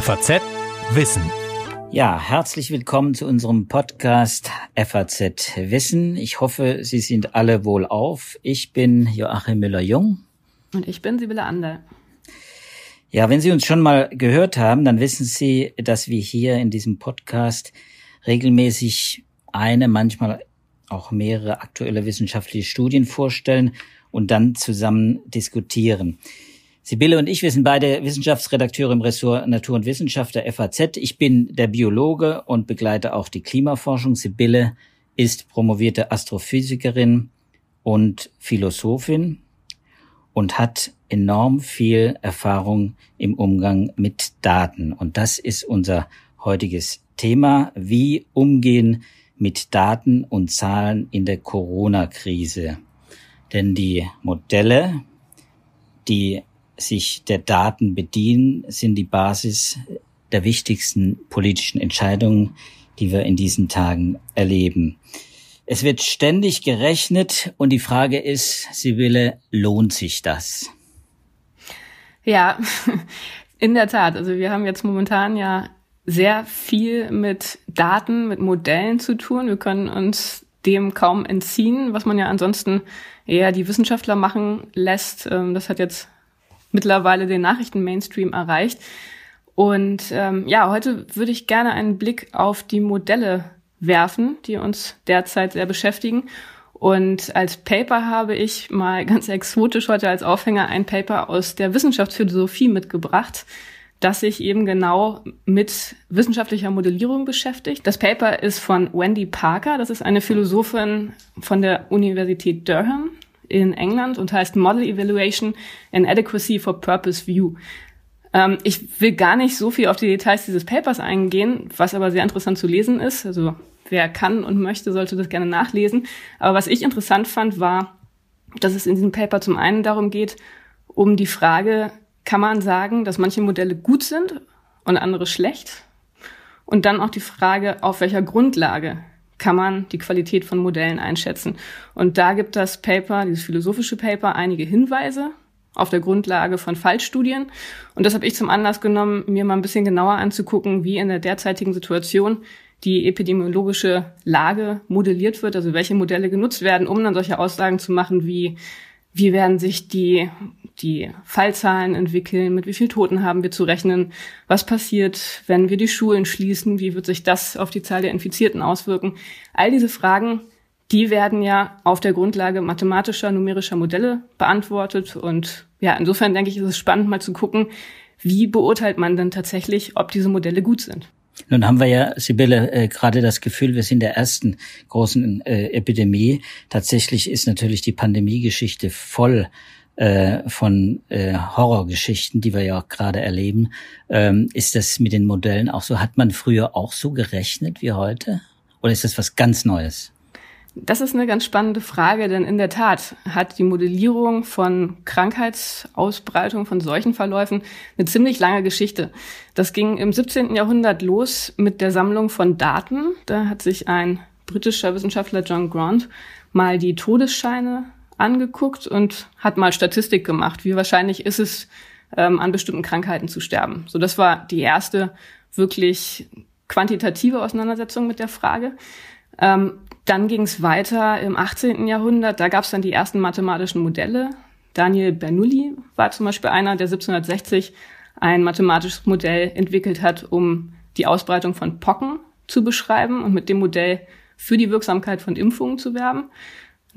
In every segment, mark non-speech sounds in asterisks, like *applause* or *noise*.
FAZ Wissen. Ja, herzlich willkommen zu unserem Podcast FAZ Wissen. Ich hoffe, Sie sind alle wohl auf. Ich bin Joachim Müller-Jung. Und ich bin Sibylle Ander. Ja, wenn Sie uns schon mal gehört haben, dann wissen Sie, dass wir hier in diesem Podcast regelmäßig eine, manchmal auch mehrere aktuelle wissenschaftliche Studien vorstellen und dann zusammen diskutieren. Sibylle und ich, wir sind beide Wissenschaftsredakteure im Ressort Natur und Wissenschaft der FAZ. Ich bin der Biologe und begleite auch die Klimaforschung. Sibylle ist promovierte Astrophysikerin und Philosophin und hat enorm viel Erfahrung im Umgang mit Daten. Und das ist unser heutiges Thema. Wie umgehen mit Daten und Zahlen in der Corona-Krise? Denn die Modelle, die sich der Daten bedienen, sind die Basis der wichtigsten politischen Entscheidungen, die wir in diesen Tagen erleben. Es wird ständig gerechnet und die Frage ist, Sibylle, lohnt sich das? Ja, *laughs* in der Tat. Also wir haben jetzt momentan ja sehr viel mit Daten, mit Modellen zu tun. Wir können uns dem kaum entziehen, was man ja ansonsten eher die Wissenschaftler machen lässt. Ähm, das hat jetzt mittlerweile den Nachrichten-Mainstream erreicht. Und ähm, ja, heute würde ich gerne einen Blick auf die Modelle werfen, die uns derzeit sehr beschäftigen. Und als Paper habe ich mal *laughs* ganz exotisch heute als Aufhänger ein Paper aus der Wissenschaftsphilosophie mitgebracht, das sich eben genau mit wissenschaftlicher Modellierung beschäftigt. Das Paper ist von Wendy Parker, das ist eine Philosophin von der Universität Durham in England und heißt Model Evaluation and Adequacy for Purpose View. Ähm, ich will gar nicht so viel auf die Details dieses Papers eingehen, was aber sehr interessant zu lesen ist. Also wer kann und möchte, sollte das gerne nachlesen. Aber was ich interessant fand, war, dass es in diesem Paper zum einen darum geht, um die Frage, kann man sagen, dass manche Modelle gut sind und andere schlecht? Und dann auch die Frage, auf welcher Grundlage kann man die Qualität von Modellen einschätzen. Und da gibt das Paper, dieses philosophische Paper, einige Hinweise auf der Grundlage von Fallstudien. Und das habe ich zum Anlass genommen, mir mal ein bisschen genauer anzugucken, wie in der derzeitigen Situation die epidemiologische Lage modelliert wird, also welche Modelle genutzt werden, um dann solche Aussagen zu machen wie, wie werden sich die die Fallzahlen entwickeln, mit wie viel Toten haben wir zu rechnen, was passiert, wenn wir die Schulen schließen, wie wird sich das auf die Zahl der Infizierten auswirken. All diese Fragen, die werden ja auf der Grundlage mathematischer, numerischer Modelle beantwortet. Und ja, insofern denke ich, ist es spannend mal zu gucken, wie beurteilt man denn tatsächlich, ob diese Modelle gut sind. Nun haben wir ja, Sibylle, äh, gerade das Gefühl, wir sind der ersten großen äh, Epidemie. Tatsächlich ist natürlich die Pandemiegeschichte voll äh, von äh, Horrorgeschichten, die wir ja auch gerade erleben. Ähm, ist das mit den Modellen auch so? Hat man früher auch so gerechnet wie heute? Oder ist das was ganz Neues? Das ist eine ganz spannende Frage, denn in der Tat hat die Modellierung von Krankheitsausbreitung, von Seuchenverläufen eine ziemlich lange Geschichte. Das ging im 17. Jahrhundert los mit der Sammlung von Daten. Da hat sich ein britischer Wissenschaftler John Grant mal die Todesscheine angeguckt und hat mal Statistik gemacht. Wie wahrscheinlich ist es, ähm, an bestimmten Krankheiten zu sterben? So, das war die erste wirklich quantitative Auseinandersetzung mit der Frage. Ähm, dann ging es weiter im 18. Jahrhundert. Da gab es dann die ersten mathematischen Modelle. Daniel Bernoulli war zum Beispiel einer, der 1760 ein mathematisches Modell entwickelt hat, um die Ausbreitung von Pocken zu beschreiben und mit dem Modell für die Wirksamkeit von Impfungen zu werben.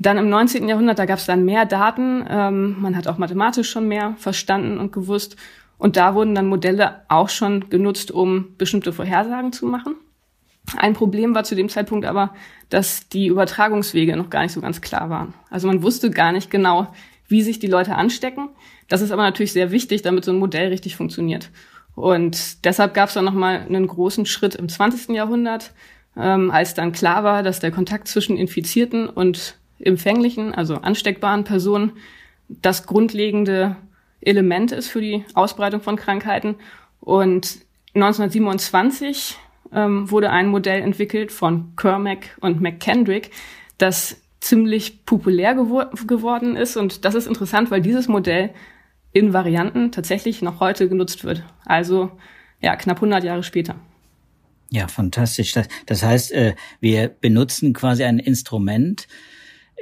Dann im 19. Jahrhundert, da gab es dann mehr Daten, ähm, man hat auch mathematisch schon mehr verstanden und gewusst. Und da wurden dann Modelle auch schon genutzt, um bestimmte Vorhersagen zu machen. Ein Problem war zu dem Zeitpunkt aber, dass die Übertragungswege noch gar nicht so ganz klar waren. Also man wusste gar nicht genau, wie sich die Leute anstecken. Das ist aber natürlich sehr wichtig, damit so ein Modell richtig funktioniert. Und deshalb gab es dann nochmal einen großen Schritt im 20. Jahrhundert, ähm, als dann klar war, dass der Kontakt zwischen Infizierten und empfänglichen, also ansteckbaren Personen das grundlegende Element ist für die Ausbreitung von Krankheiten. Und 1927 ähm, wurde ein Modell entwickelt von Kermack und McKendrick, das ziemlich populär gewor geworden ist. Und das ist interessant, weil dieses Modell in Varianten tatsächlich noch heute genutzt wird. Also ja, knapp 100 Jahre später. Ja, fantastisch. Das, das heißt, äh, wir benutzen quasi ein Instrument,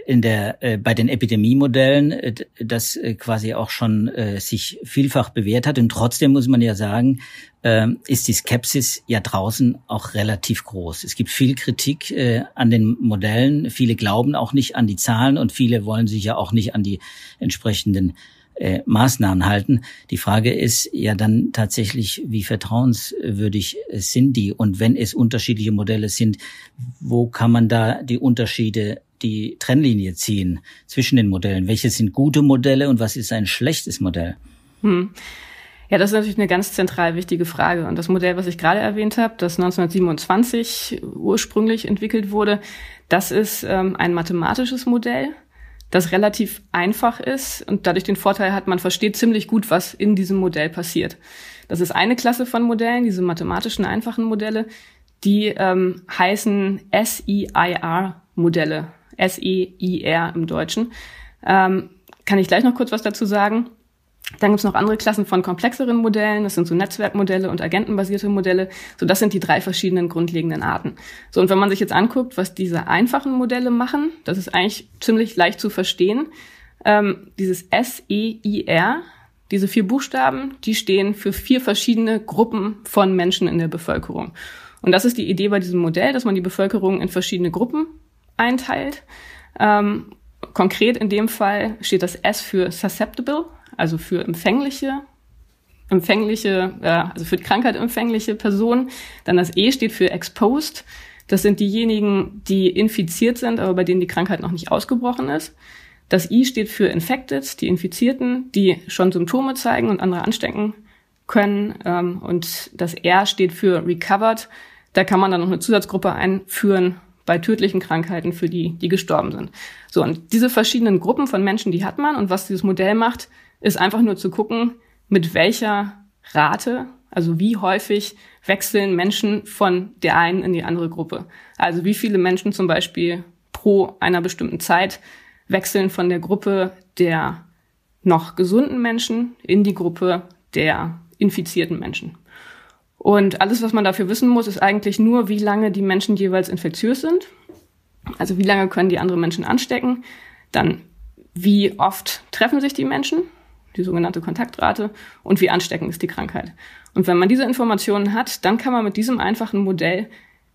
in der äh, bei den Epidemiemodellen, äh, das äh, quasi auch schon äh, sich vielfach bewährt hat. Und trotzdem muss man ja sagen, äh, ist die Skepsis ja draußen auch relativ groß. Es gibt viel Kritik äh, an den Modellen. Viele glauben auch nicht an die Zahlen und viele wollen sich ja auch nicht an die entsprechenden äh, Maßnahmen halten. Die Frage ist ja dann tatsächlich, wie vertrauenswürdig sind die? Und wenn es unterschiedliche Modelle sind, wo kann man da die Unterschiede, die Trennlinie ziehen zwischen den Modellen? Welche sind gute Modelle und was ist ein schlechtes Modell? Hm. Ja, das ist natürlich eine ganz zentral wichtige Frage. Und das Modell, was ich gerade erwähnt habe, das 1927 ursprünglich entwickelt wurde, das ist ähm, ein mathematisches Modell das relativ einfach ist und dadurch den Vorteil hat, man versteht ziemlich gut, was in diesem Modell passiert. Das ist eine Klasse von Modellen, diese mathematischen einfachen Modelle, die ähm, heißen SEIR-Modelle, S-E-I-R im Deutschen. Ähm, kann ich gleich noch kurz was dazu sagen. Dann gibt's noch andere Klassen von komplexeren Modellen. Das sind so Netzwerkmodelle und agentenbasierte Modelle. So, das sind die drei verschiedenen grundlegenden Arten. So, und wenn man sich jetzt anguckt, was diese einfachen Modelle machen, das ist eigentlich ziemlich leicht zu verstehen. Ähm, dieses S-E-I-R, diese vier Buchstaben, die stehen für vier verschiedene Gruppen von Menschen in der Bevölkerung. Und das ist die Idee bei diesem Modell, dass man die Bevölkerung in verschiedene Gruppen einteilt. Ähm, konkret in dem Fall steht das S für susceptible, also für empfängliche, empfängliche, äh, also für Krankheit empfängliche Personen. Dann das E steht für exposed. Das sind diejenigen, die infiziert sind, aber bei denen die Krankheit noch nicht ausgebrochen ist. Das I steht für infected, die Infizierten, die schon Symptome zeigen und andere anstecken können. Ähm, und das R steht für recovered. Da kann man dann noch eine Zusatzgruppe einführen bei tödlichen Krankheiten für die, die gestorben sind. So, und diese verschiedenen Gruppen von Menschen, die hat man. Und was dieses Modell macht, ist einfach nur zu gucken, mit welcher Rate, also wie häufig wechseln Menschen von der einen in die andere Gruppe. Also wie viele Menschen zum Beispiel pro einer bestimmten Zeit wechseln von der Gruppe der noch gesunden Menschen in die Gruppe der infizierten Menschen. Und alles, was man dafür wissen muss, ist eigentlich nur, wie lange die Menschen jeweils infektiös sind. Also wie lange können die andere Menschen anstecken. Dann, wie oft treffen sich die Menschen die sogenannte Kontaktrate und wie ansteckend ist die Krankheit. Und wenn man diese Informationen hat, dann kann man mit diesem einfachen Modell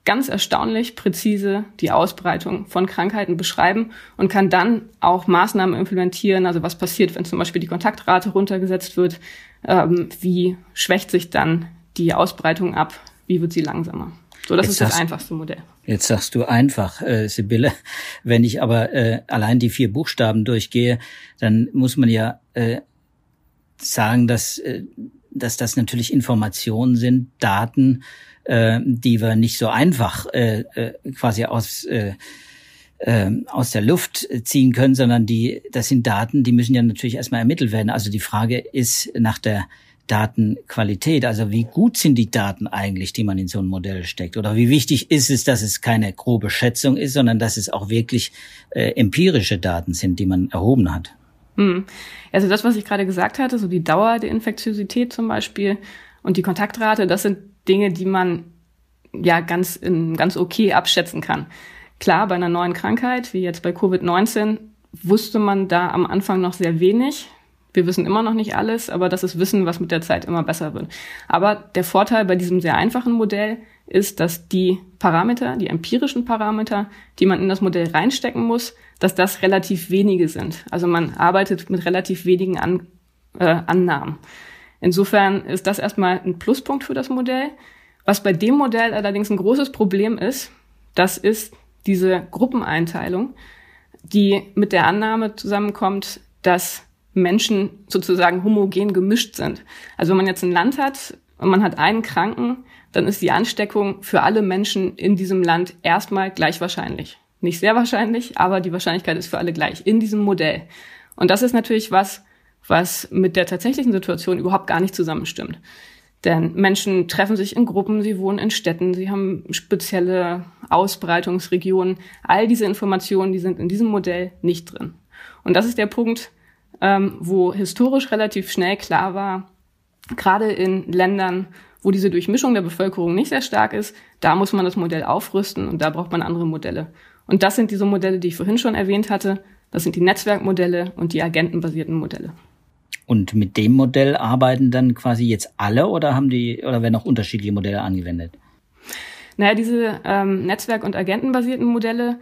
ganz erstaunlich präzise die Ausbreitung von Krankheiten beschreiben und kann dann auch Maßnahmen implementieren. Also was passiert, wenn zum Beispiel die Kontaktrate runtergesetzt wird? Ähm, wie schwächt sich dann die Ausbreitung ab? Wie wird sie langsamer? So, das jetzt ist das sagst, einfachste Modell. Jetzt sagst du einfach, äh, Sibylle. *laughs* Wenn ich aber äh, allein die vier Buchstaben durchgehe, dann muss man ja äh, sagen, dass, äh, dass das natürlich Informationen sind, Daten, äh, die wir nicht so einfach äh, äh, quasi aus äh, äh, aus der Luft ziehen können, sondern die, das sind Daten, die müssen ja natürlich erstmal ermittelt werden. Also die Frage ist nach der Datenqualität, also wie gut sind die Daten eigentlich, die man in so ein Modell steckt? Oder wie wichtig ist es, dass es keine grobe Schätzung ist, sondern dass es auch wirklich äh, empirische Daten sind, die man erhoben hat? Hm. Also das, was ich gerade gesagt hatte, so die Dauer der Infektiosität zum Beispiel und die Kontaktrate, das sind Dinge, die man ja ganz, in, ganz okay abschätzen kann. Klar, bei einer neuen Krankheit, wie jetzt bei Covid-19, wusste man da am Anfang noch sehr wenig. Wir wissen immer noch nicht alles, aber das ist Wissen, was mit der Zeit immer besser wird. Aber der Vorteil bei diesem sehr einfachen Modell ist, dass die Parameter, die empirischen Parameter, die man in das Modell reinstecken muss, dass das relativ wenige sind. Also man arbeitet mit relativ wenigen An äh, Annahmen. Insofern ist das erstmal ein Pluspunkt für das Modell. Was bei dem Modell allerdings ein großes Problem ist, das ist diese Gruppeneinteilung, die mit der Annahme zusammenkommt, dass Menschen sozusagen homogen gemischt sind. Also wenn man jetzt ein Land hat und man hat einen Kranken, dann ist die Ansteckung für alle Menschen in diesem Land erstmal gleich wahrscheinlich. Nicht sehr wahrscheinlich, aber die Wahrscheinlichkeit ist für alle gleich in diesem Modell. Und das ist natürlich was, was mit der tatsächlichen Situation überhaupt gar nicht zusammenstimmt. Denn Menschen treffen sich in Gruppen, sie wohnen in Städten, sie haben spezielle Ausbreitungsregionen. All diese Informationen, die sind in diesem Modell nicht drin. Und das ist der Punkt, ähm, wo historisch relativ schnell klar war, gerade in Ländern, Wo diese Durchmischung der Bevölkerung nicht sehr stark ist, da muss man das Modell aufrüsten und da braucht man andere Modelle. Und das sind diese Modelle, die ich vorhin schon erwähnt hatte. Das sind die Netzwerkmodelle und die agentenbasierten Modelle. Und mit dem Modell arbeiten dann quasi jetzt alle oder haben die oder werden auch unterschiedliche Modelle angewendet? Naja, diese ähm, Netzwerk- und agentenbasierten Modelle,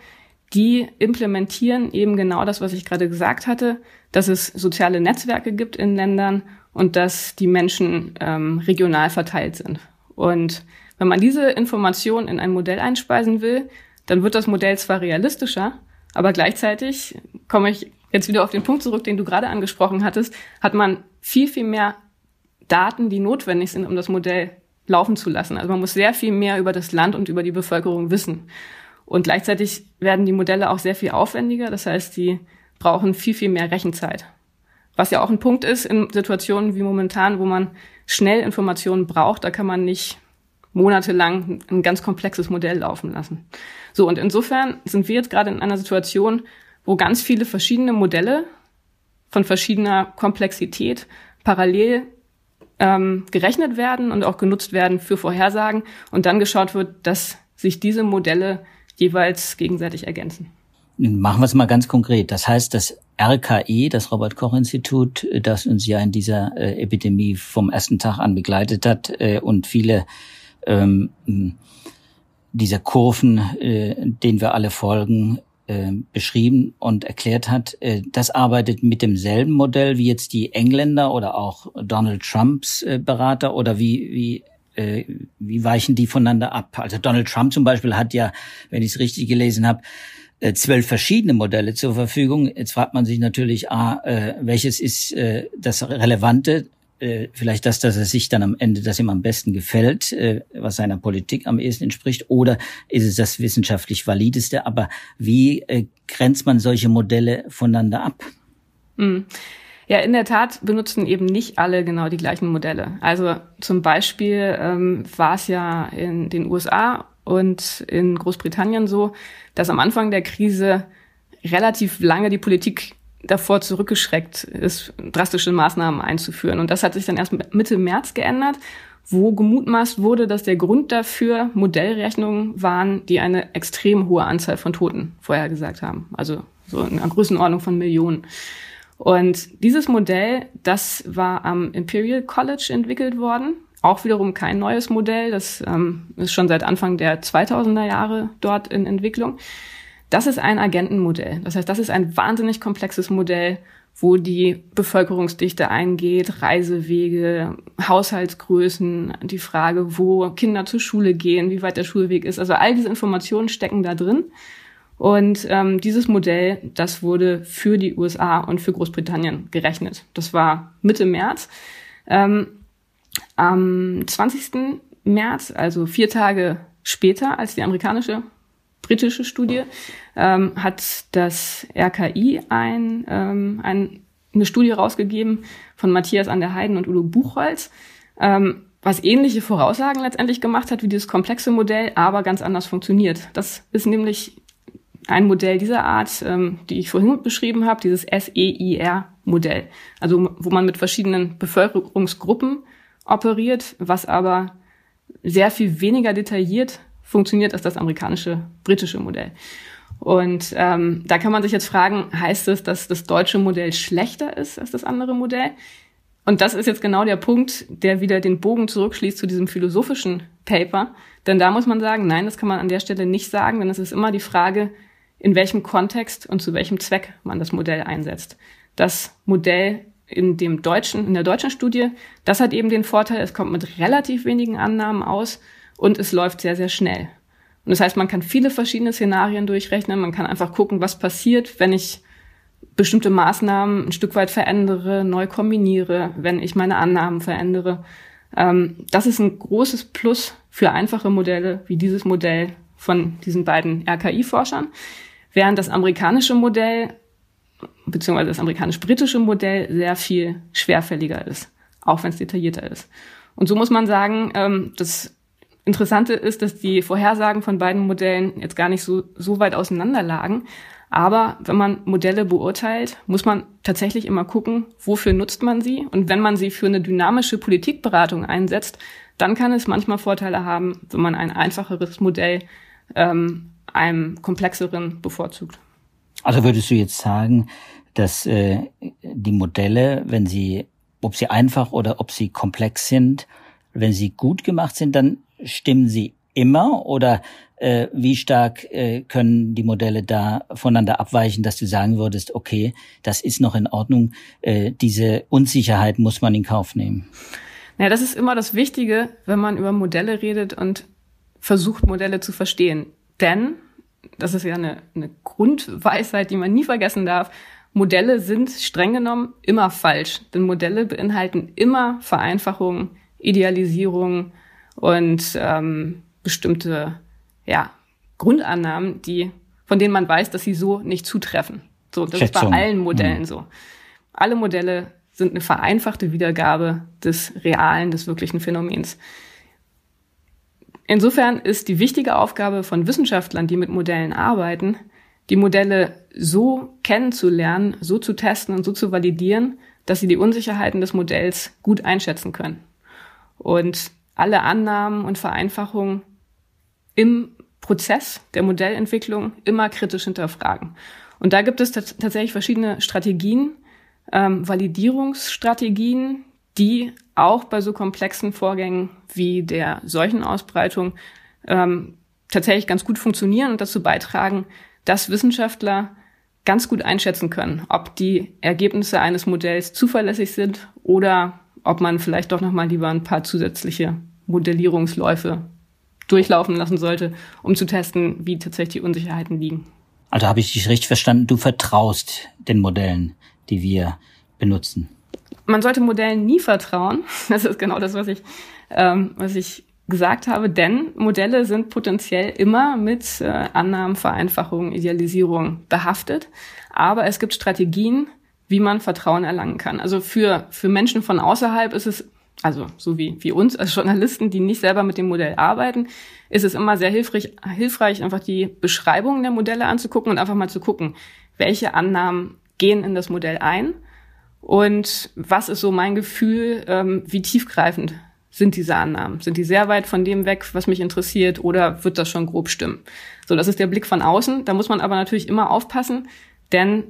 die implementieren eben genau das, was ich gerade gesagt hatte, dass es soziale Netzwerke gibt in Ländern und dass die Menschen ähm, regional verteilt sind. Und wenn man diese Information in ein Modell einspeisen will, dann wird das Modell zwar realistischer, aber gleichzeitig komme ich jetzt wieder auf den Punkt zurück, den du gerade angesprochen hattest, hat man viel, viel mehr Daten, die notwendig sind, um das Modell laufen zu lassen. Also man muss sehr viel mehr über das Land und über die Bevölkerung wissen. Und gleichzeitig werden die Modelle auch sehr viel aufwendiger. Das heißt, die brauchen viel, viel mehr Rechenzeit. Was ja auch ein Punkt ist in Situationen wie momentan, wo man schnell Informationen braucht, da kann man nicht monatelang ein ganz komplexes Modell laufen lassen. So, und insofern sind wir jetzt gerade in einer Situation, wo ganz viele verschiedene Modelle von verschiedener Komplexität parallel ähm, gerechnet werden und auch genutzt werden für Vorhersagen und dann geschaut wird, dass sich diese Modelle jeweils gegenseitig ergänzen. Machen wir es mal ganz konkret. Das heißt, das RKI, das Robert Koch Institut, das uns ja in dieser äh, Epidemie vom ersten Tag an begleitet hat äh, und viele ähm, dieser Kurven, äh, denen wir alle folgen, äh, beschrieben und erklärt hat, äh, das arbeitet mit demselben Modell wie jetzt die Engländer oder auch Donald Trumps äh, Berater oder wie, wie äh, wie weichen die voneinander ab? Also Donald Trump zum Beispiel hat ja, wenn ich es richtig gelesen habe, äh, zwölf verschiedene Modelle zur Verfügung. Jetzt fragt man sich natürlich, ah, äh, welches ist äh, das Relevante? Äh, vielleicht das, dass er sich dann am Ende das ihm am besten gefällt, äh, was seiner Politik am ehesten entspricht, oder ist es das wissenschaftlich valideste? Aber wie grenzt man solche Modelle voneinander ab? Mhm. Ja, in der Tat benutzen eben nicht alle genau die gleichen Modelle. Also zum Beispiel ähm, war es ja in den USA und in Großbritannien so, dass am Anfang der Krise relativ lange die Politik davor zurückgeschreckt ist, drastische Maßnahmen einzuführen. Und das hat sich dann erst Mitte März geändert, wo gemutmaßt wurde, dass der Grund dafür Modellrechnungen waren, die eine extrem hohe Anzahl von Toten vorhergesagt haben. Also so in einer Größenordnung von Millionen. Und dieses Modell, das war am Imperial College entwickelt worden. Auch wiederum kein neues Modell. Das ähm, ist schon seit Anfang der 2000er Jahre dort in Entwicklung. Das ist ein Agentenmodell. Das heißt, das ist ein wahnsinnig komplexes Modell, wo die Bevölkerungsdichte eingeht, Reisewege, Haushaltsgrößen, die Frage, wo Kinder zur Schule gehen, wie weit der Schulweg ist. Also all diese Informationen stecken da drin. Und ähm, dieses Modell, das wurde für die USA und für Großbritannien gerechnet. Das war Mitte März. Ähm, am 20. März, also vier Tage später als die amerikanische britische Studie, ähm, hat das RKI ein, ähm, ein, eine Studie rausgegeben von Matthias an der Heiden und Udo Buchholz, ähm, was ähnliche Voraussagen letztendlich gemacht hat wie dieses komplexe Modell, aber ganz anders funktioniert. Das ist nämlich ein Modell dieser Art, ähm, die ich vorhin beschrieben habe, dieses SEIR-Modell, also wo man mit verschiedenen Bevölkerungsgruppen operiert, was aber sehr viel weniger detailliert funktioniert als das amerikanische, britische Modell. Und ähm, da kann man sich jetzt fragen, heißt es, dass das deutsche Modell schlechter ist als das andere Modell? Und das ist jetzt genau der Punkt, der wieder den Bogen zurückschließt zu diesem philosophischen Paper. Denn da muss man sagen, nein, das kann man an der Stelle nicht sagen, denn es ist immer die Frage, in welchem Kontext und zu welchem Zweck man das Modell einsetzt. Das Modell in dem deutschen, in der deutschen Studie, das hat eben den Vorteil, es kommt mit relativ wenigen Annahmen aus und es läuft sehr, sehr schnell. Und das heißt, man kann viele verschiedene Szenarien durchrechnen. Man kann einfach gucken, was passiert, wenn ich bestimmte Maßnahmen ein Stück weit verändere, neu kombiniere, wenn ich meine Annahmen verändere. Ähm, das ist ein großes Plus für einfache Modelle wie dieses Modell von diesen beiden RKI-Forschern, während das amerikanische Modell beziehungsweise das amerikanisch-britische Modell sehr viel schwerfälliger ist, auch wenn es detaillierter ist. Und so muss man sagen, ähm, das Interessante ist, dass die Vorhersagen von beiden Modellen jetzt gar nicht so, so weit auseinander lagen. Aber wenn man Modelle beurteilt, muss man tatsächlich immer gucken, wofür nutzt man sie. Und wenn man sie für eine dynamische Politikberatung einsetzt, dann kann es manchmal Vorteile haben, wenn man ein einfacheres Modell ähm, einem komplexeren bevorzugt. Also würdest du jetzt sagen, dass äh, die Modelle, wenn sie, ob sie einfach oder ob sie komplex sind, wenn sie gut gemacht sind, dann stimmen sie immer oder äh, wie stark äh, können die Modelle da voneinander abweichen, dass du sagen würdest, okay, das ist noch in Ordnung, äh, diese Unsicherheit muss man in Kauf nehmen? Naja, das ist immer das Wichtige, wenn man über Modelle redet und versucht, Modelle zu verstehen. Denn, das ist ja eine, eine Grundweisheit, die man nie vergessen darf, Modelle sind streng genommen immer falsch. Denn Modelle beinhalten immer Vereinfachungen, Idealisierungen und ähm, bestimmte ja, Grundannahmen, die, von denen man weiß, dass sie so nicht zutreffen. So, das Schätzung. ist bei allen Modellen mhm. so. Alle Modelle sind eine vereinfachte Wiedergabe des realen, des wirklichen Phänomens. Insofern ist die wichtige Aufgabe von Wissenschaftlern, die mit Modellen arbeiten, die Modelle so kennenzulernen, so zu testen und so zu validieren, dass sie die Unsicherheiten des Modells gut einschätzen können. Und alle Annahmen und Vereinfachungen im Prozess der Modellentwicklung immer kritisch hinterfragen. Und da gibt es tatsächlich verschiedene Strategien, ähm, Validierungsstrategien, die auch bei so komplexen Vorgängen wie der Seuchenausbreitung ähm, tatsächlich ganz gut funktionieren und dazu beitragen, dass Wissenschaftler ganz gut einschätzen können, ob die Ergebnisse eines Modells zuverlässig sind oder ob man vielleicht doch noch mal lieber ein paar zusätzliche Modellierungsläufe durchlaufen lassen sollte, um zu testen, wie tatsächlich die Unsicherheiten liegen. Also habe ich dich richtig verstanden, du vertraust den Modellen, die wir benutzen. Man sollte Modellen nie vertrauen. *laughs* Das ist genau das, was ich, ähm, was ich gesagt habe, denn Modelle sind potenziell immer mit äh, Annahmen, Vereinfachungen, Idealisierung behaftet. Aber es gibt Strategien, wie man Vertrauen erlangen kann. Also für, für Menschen von außerhalb ist es also so wie, wie uns als Journalisten, die nicht selber mit dem Modell arbeiten, ist es immer sehr hilfreich, hilfreich, einfach die Beschreibungen der Modelle anzugucken und einfach mal zu gucken, welche Annahmen gehen in das Modell ein und was ist so mein Gefühl, ähm, wie tiefgreifend sind diese Annahmen? Sind die sehr weit von dem weg, was mich interessiert, oder wird das schon grob stimmen? So, das ist der Blick von außen. Da muss man aber natürlich immer aufpassen, denn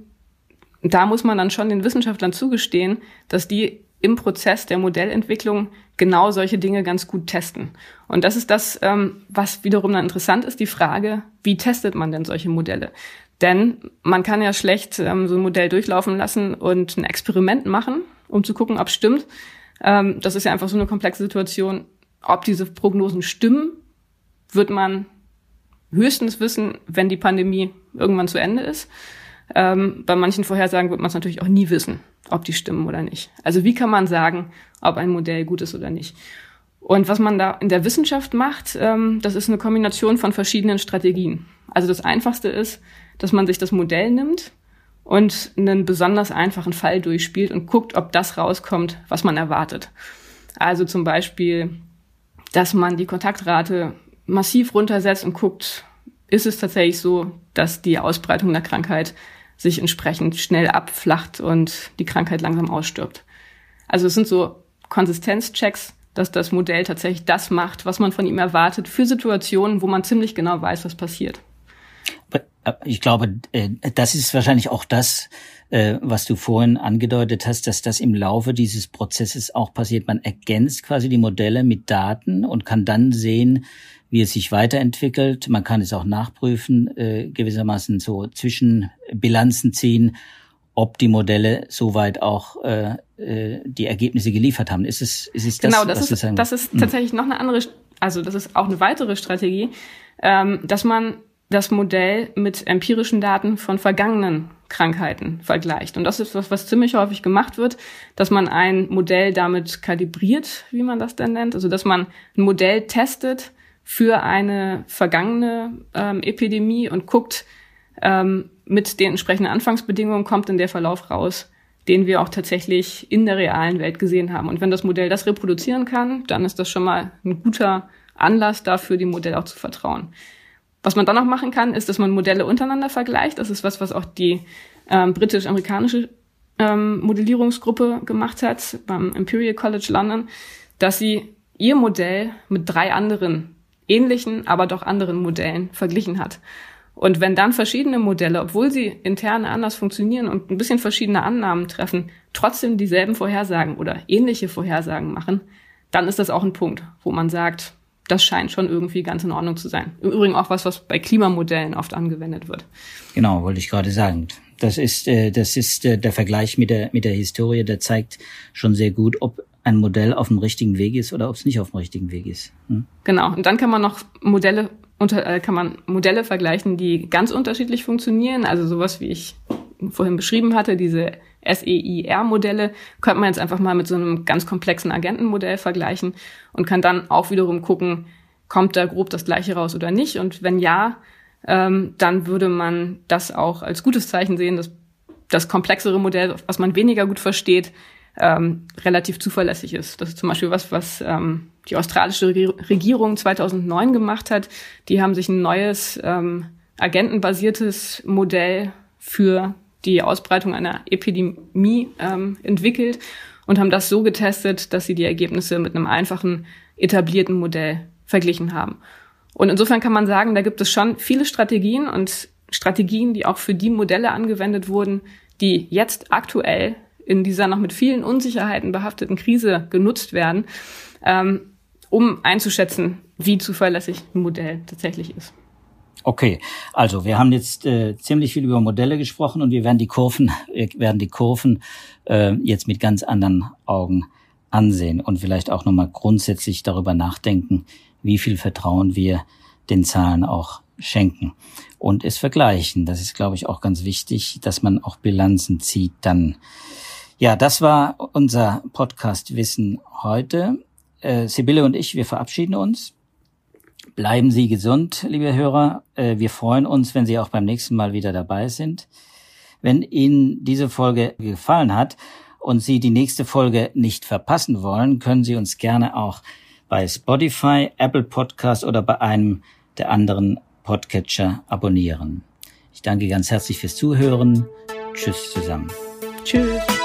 da muss man dann schon den Wissenschaftlern zugestehen, dass die im Prozess der Modellentwicklung genau solche Dinge ganz gut testen. Und das ist das, ähm, was wiederum dann interessant ist, die Frage, wie testet man denn solche Modelle? Denn man kann ja schlecht ähm, so ein Modell durchlaufen lassen und ein Experiment machen, um zu gucken, ob es stimmt. Ähm, das ist ja einfach so eine komplexe Situation. Ob diese Prognosen stimmen, wird man höchstens wissen, wenn die Pandemie irgendwann zu Ende ist. Ähm, bei manchen Vorhersagen wird man es natürlich auch nie wissen, ob die stimmen oder nicht. Also wie kann man sagen, ob ein Modell gut ist oder nicht? Und was man da in der Wissenschaft macht, ähm, das ist eine Kombination von verschiedenen Strategien. Also das Einfachste ist, dass man sich das Modell nimmt und einen besonders einfachen Fall durchspielt und guckt, ob das rauskommt, was man erwartet. Also zum Beispiel, dass man die Kontaktrate massiv runtersetzt und guckt, ist es tatsächlich so, dass die Ausbreitung der Krankheit sich entsprechend schnell abflacht und die Krankheit langsam ausstirbt. Also es sind so Konsistenzchecks, dass das Modell tatsächlich das macht, was man von ihm erwartet, für Situationen, wo man ziemlich genau weiß, was passiert. Ich glaube, äh, das ist wahrscheinlich auch das, äh, was du vorhin angedeutet hast, dass das im Laufe dieses Prozesses auch passiert. Man ergänzt quasi die Modelle mit Daten und kann dann sehen, wie es sich weiterentwickelt. Man kann es auch nachprüfen, äh, gewissermaßen so Zwischenbilanzen ziehen, ob die Modelle soweit auch äh, äh, die Ergebnisse geliefert haben. Ist es, ist es das, genau, das ist, das ist hm. tatsächlich noch eine andere, also das ist auch eine weitere Strategie, ähm, dass man das Modell mit empirischen Daten von vergangenen Krankheiten vergleicht. Und das ist was, was ziemlich häufig gemacht wird, dass man ein Modell damit kalibriert, wie man das denn nennt. Also dass man ein Modell testet für eine vergangene ähm, Epidemie und guckt, ähm, mit den entsprechenden Anfangsbedingungen kommt in der Verlauf raus, den wir auch tatsächlich in der realen Welt gesehen haben. Und wenn das Modell das reproduzieren kann, dann ist das schon mal ein guter Anlass dafür, dem Modell auch zu vertrauen. Was man dann noch machen kann, ist, dass man Modelle untereinander vergleicht. Das ist was, was auch die ähm, britisch-amerikanische ähm, Modellierungsgruppe gemacht hat beim Imperial College London, dass sie ihr Modell mit drei anderen ähnlichen, aber doch anderen Modellen verglichen hat. Und wenn dann verschiedene Modelle, obwohl sie intern anders funktionieren und ein bisschen verschiedene Annahmen treffen, trotzdem dieselben Vorhersagen oder ähnliche Vorhersagen machen, dann ist das auch ein Punkt, wo man sagt, das scheint schon irgendwie ganz in Ordnung zu sein. Im Übrigen auch was, was bei Klimamodellen oft angewendet wird. Genau, wollte ich gerade sagen. Das ist, äh, das ist äh, der Vergleich mit der, mit der Historie, der zeigt schon sehr gut, ob ein Modell auf dem richtigen Weg ist oder ob es nicht auf dem richtigen Weg ist. Hm? Genau. Und dann kann man noch Modelle unter, äh, kann man Modelle vergleichen, die ganz unterschiedlich funktionieren. Also sowas, wie ich vorhin beschrieben hatte, diese SEIR-Modelle, könnte man jetzt einfach mal mit so einem ganz komplexen Agentenmodell vergleichen und kann dann auch wiederum gucken, kommt da grob das gleiche raus oder nicht. Und wenn ja, ähm, dann würde man das auch als gutes Zeichen sehen, dass das komplexere Modell, was man weniger gut versteht, ähm, relativ zuverlässig ist. Das ist zum Beispiel was, was ähm, die australische Regierung 2009 gemacht hat. Die haben sich ein neues ähm, agentenbasiertes Modell für die Ausbreitung einer Epidemie ähm, entwickelt und haben das so getestet, dass sie die Ergebnisse mit einem einfachen etablierten Modell verglichen haben. Und insofern kann man sagen, da gibt es schon viele Strategien und Strategien, die auch für die Modelle angewendet wurden, die jetzt aktuell in dieser noch mit vielen Unsicherheiten behafteten Krise genutzt werden, ähm, um einzuschätzen, wie zuverlässig ein Modell tatsächlich ist. Okay, also wir haben jetzt äh, ziemlich viel über Modelle gesprochen und wir werden die Kurven, wir werden die Kurven äh, jetzt mit ganz anderen Augen ansehen und vielleicht auch nochmal grundsätzlich darüber nachdenken, wie viel Vertrauen wir den Zahlen auch schenken und es vergleichen. Das ist, glaube ich, auch ganz wichtig, dass man auch Bilanzen zieht dann. Ja, das war unser Podcast Wissen heute. Äh, Sibylle und ich, wir verabschieden uns. Bleiben Sie gesund, liebe Hörer. Äh, wir freuen uns, wenn Sie auch beim nächsten Mal wieder dabei sind. Wenn Ihnen diese Folge gefallen hat und Sie die nächste Folge nicht verpassen wollen, können Sie uns gerne auch bei Spotify, Apple Podcast oder bei einem der anderen Podcatcher abonnieren. Ich danke ganz herzlich fürs Zuhören. Tschüss zusammen. Tschüss.